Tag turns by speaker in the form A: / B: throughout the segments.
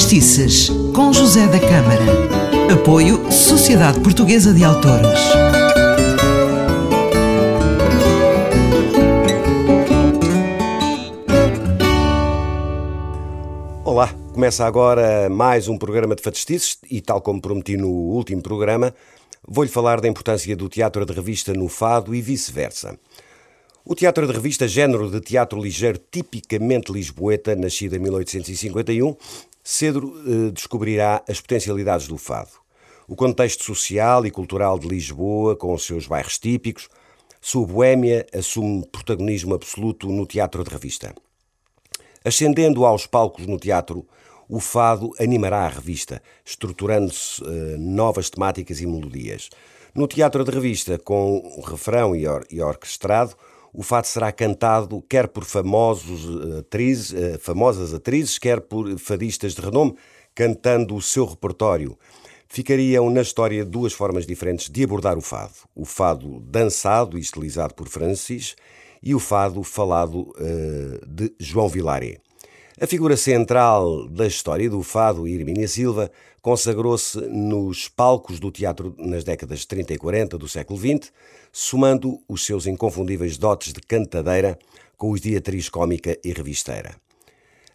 A: Fadistices, com José da Câmara. Apoio Sociedade Portuguesa de Autores.
B: Olá, começa agora mais um programa de Fadistices e, tal como prometi no último programa, vou-lhe falar da importância do teatro de revista no fado e vice-versa. O teatro de revista, género de teatro ligeiro tipicamente lisboeta, nascido em 1851, cedo eh, descobrirá as potencialidades do fado. O contexto social e cultural de Lisboa, com os seus bairros típicos, sua boêmia assume protagonismo absoluto no teatro de revista. Ascendendo aos palcos no teatro, o fado animará a revista, estruturando-se eh, novas temáticas e melodias. No teatro de revista, com refrão e, or e orquestrado, o fado será cantado quer por famosos eh, atrizes, eh, famosas atrizes, quer por fadistas de renome, cantando o seu repertório. Ficariam na história duas formas diferentes de abordar o fado: o fado dançado e estilizado por Francis e o fado falado uh, de João Vilaré. A figura central da história do fado, Irmínia Silva, consagrou-se nos palcos do teatro nas décadas 30 e 40 do século XX, somando os seus inconfundíveis dotes de cantadeira com os de atriz cómica e revisteira.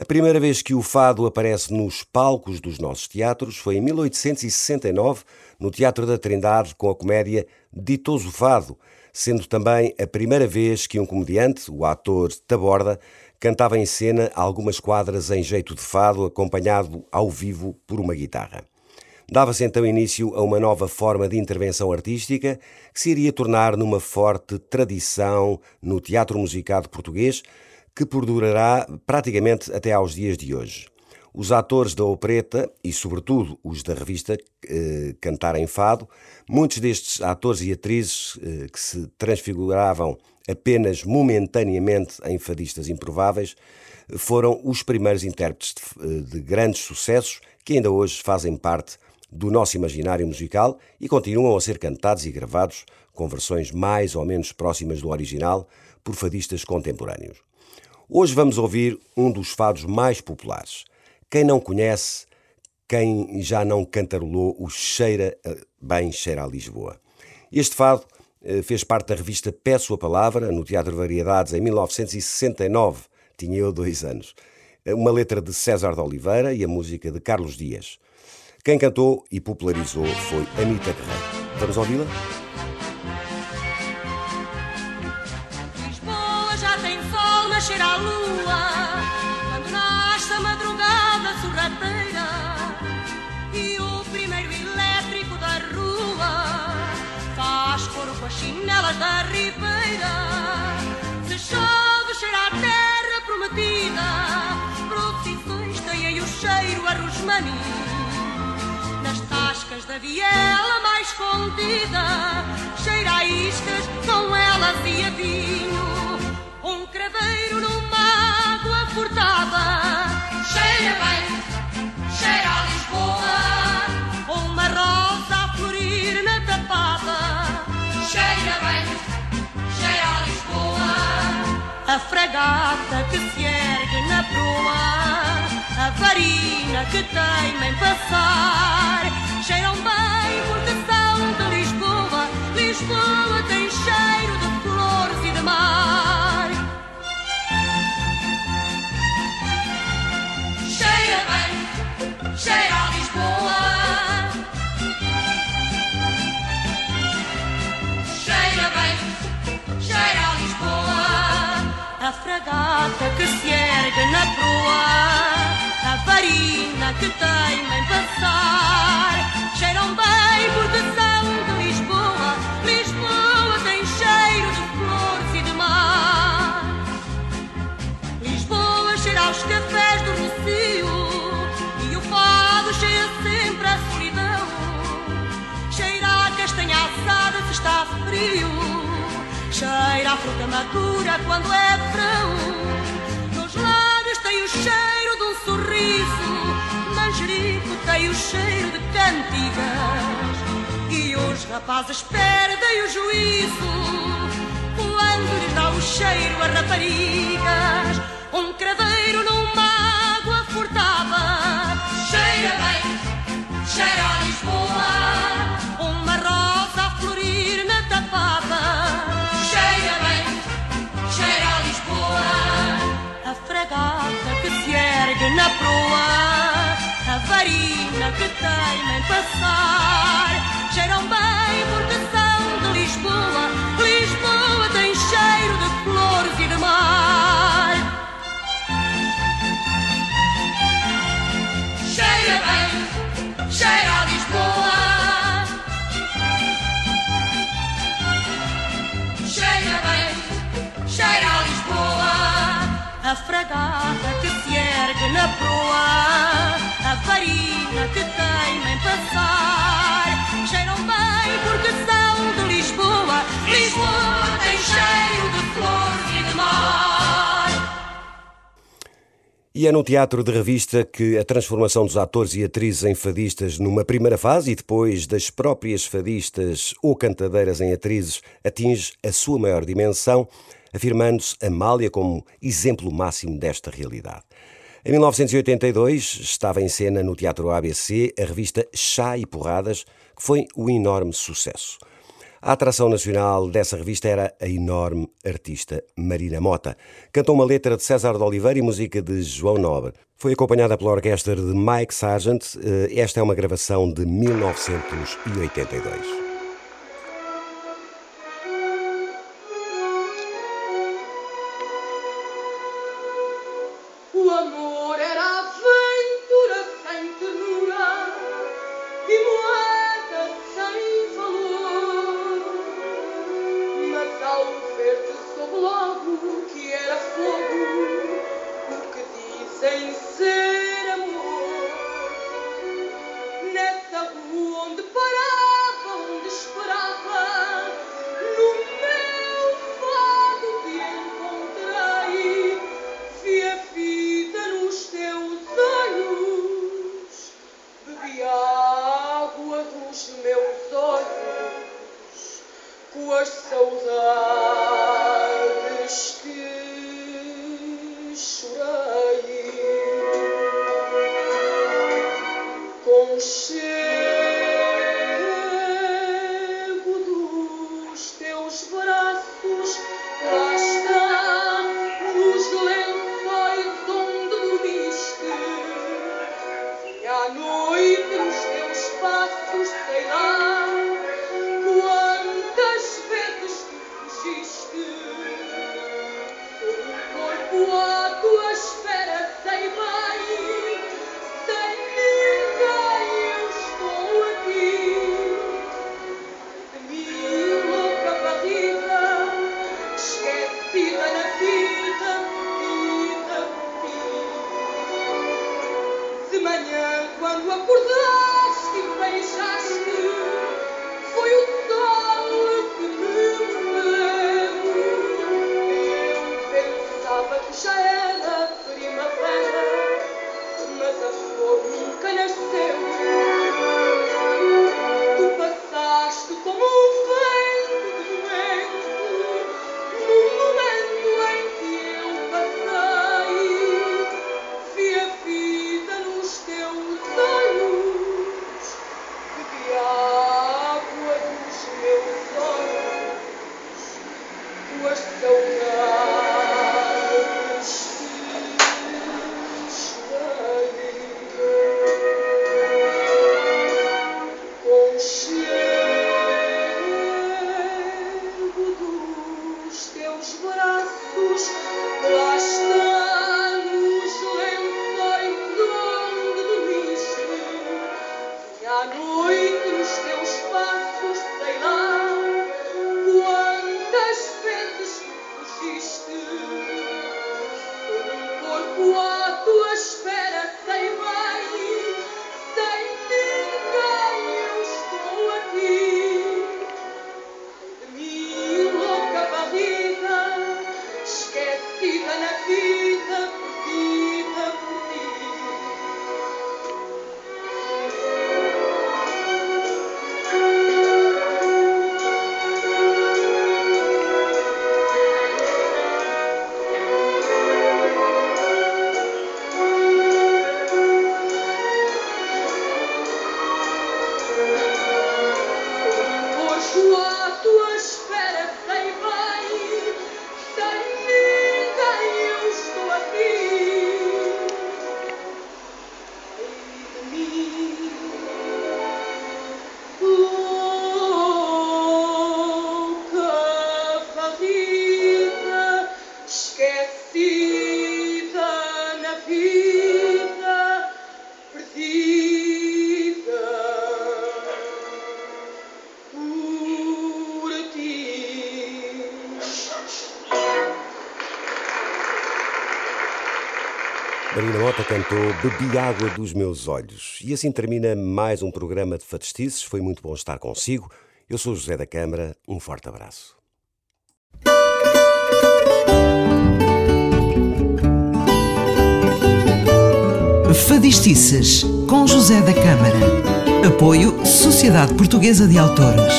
B: A primeira vez que o fado aparece nos palcos dos nossos teatros foi em 1869, no Teatro da Trindade, com a comédia Ditoso Fado, sendo também a primeira vez que um comediante, o ator Taborda, cantava em cena algumas quadras em jeito de fado, acompanhado ao vivo por uma guitarra. Dava-se então início a uma nova forma de intervenção artística que se iria tornar numa forte tradição no teatro musicado português que perdurará praticamente até aos dias de hoje. Os atores da opereta e, sobretudo, os da revista eh, Cantar em Fado, muitos destes atores e atrizes eh, que se transfiguravam apenas momentaneamente em fadistas improváveis, foram os primeiros intérpretes de, de grandes sucessos que ainda hoje fazem parte do nosso imaginário musical e continuam a ser cantados e gravados com versões mais ou menos próximas do original por fadistas contemporâneos. Hoje vamos ouvir um dos fados mais populares. Quem não conhece, quem já não cantarolou o Cheira Bem Cheira a Lisboa. Este fado eh, fez parte da revista Peço a Palavra, no Teatro Variedades, em 1969. Tinha eu dois anos. Uma letra de César de Oliveira e a música de Carlos Dias. Quem cantou e popularizou foi Anita Guerreiro. Vamos ouvi-la?
C: As chinelas da ribeira. Se chove, cheira a terra prometida, procissões têm o cheiro a rosmaninho tascas da viela mais escondida, cheira a iscas com elas e a vinho. Um craveiro numa fragata que se ergue na proa a farina que teima em passar. Cheiram bem porque são de Lisboa. Lisboa Fragata que se ergue na proa a farina que teima em passar. Cheiram bem porque são de Lisboa. Lisboa tem cheiro de flores e de mar. Lisboa cheira aos cafés do Rocio e o fado cheira sempre a solidão. Cheira a castanha assada se está frio. Cheira a fruta madura quando é verão. Nos lábios tem o cheiro de um sorriso. Manjerico tem o cheiro de cantigas. E os rapazes perdem o juízo quando lhes dá o cheiro a raparigas. Um que temem passar. Cheiram bem porque são de Lisboa. Lisboa tem cheiro de flores e de mar. Cheira bem, cheira a Lisboa. Cheira bem, cheira a Lisboa. A fragata que se ergue na proa, a farina que passar. Cheiram bem porque são de Lisboa. Lisboa tem cheiro de flores e de mar.
B: E é no teatro de revista que a transformação dos atores e atrizes em fadistas numa primeira fase e depois das próprias fadistas ou cantadeiras em atrizes atinge a sua maior dimensão, afirmando-se Amália como exemplo máximo desta realidade. Em 1982 estava em cena no Teatro ABC a revista Chá e Porradas, que foi um enorme sucesso. A atração nacional dessa revista era a enorme artista Marina Mota. Cantou uma letra de César de Oliveira e música de João Nobre. Foi acompanhada pela orquestra de Mike Sargent. Eh, Esta é uma gravação de 1982.
D: Saudades que Shayana. Dos
B: Marina Mota cantou Bebi Água dos Meus Olhos. E assim termina mais um programa de Fatestices. Foi muito bom estar consigo. Eu sou José da Câmara. Um forte abraço.
A: Fadistices com José da Câmara. Apoio Sociedade Portuguesa de Autores.